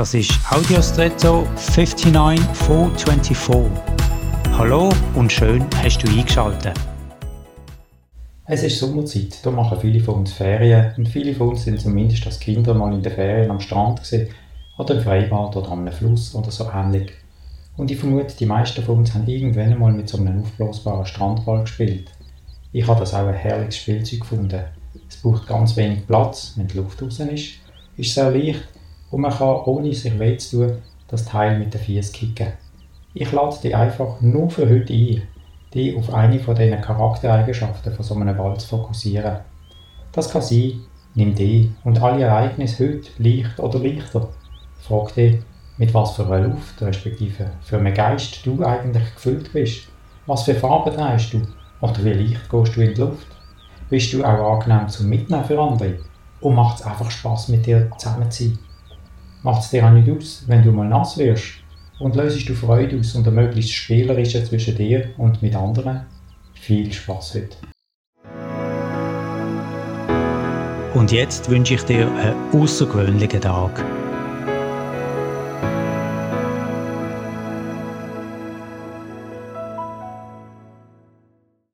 Das ist Audiostretto 59424. Hallo und schön hast du eingeschaltet. Es ist Sommerzeit, da machen viele von uns Ferien und viele von uns sind zumindest als Kinder mal in den Ferien am Strand gesehen oder im Freibad oder am Fluss oder so ähnlich. Und ich vermute, die meisten von uns haben irgendwann einmal mit so einem aufblasbaren Strandball gespielt. Ich habe das auch ein herrliches Spielzeug gefunden. Es braucht ganz wenig Platz, wenn die Luft draußen ist, ist sehr leicht und man kann, ohne sich weh zu tun, das Teil mit den Füßen kicken. Ich lade dich einfach nur für heute ein, dich auf eine von diesen Charaktereigenschaften von so einem Ball zu fokussieren. Das kann sein, nimm dich und alle Ereignisse heute leicht oder leichter. Frag dich, mit was für einer Luft, respektive für einen Geist du eigentlich gefüllt bist. Was für Farben trägst du? Oder wie leicht gehst du in die Luft? Bist du auch angenehm zum Mitnehmen für andere? Und macht es einfach Spaß mit dir zusammen zu sein? Macht es dir auch nicht aus, wenn du mal nass wirst? Und löst du Freude aus und ermöglicht Spielerische zwischen dir und mit anderen? Viel Spaß heute! Und jetzt wünsche ich dir einen außergewöhnlichen Tag.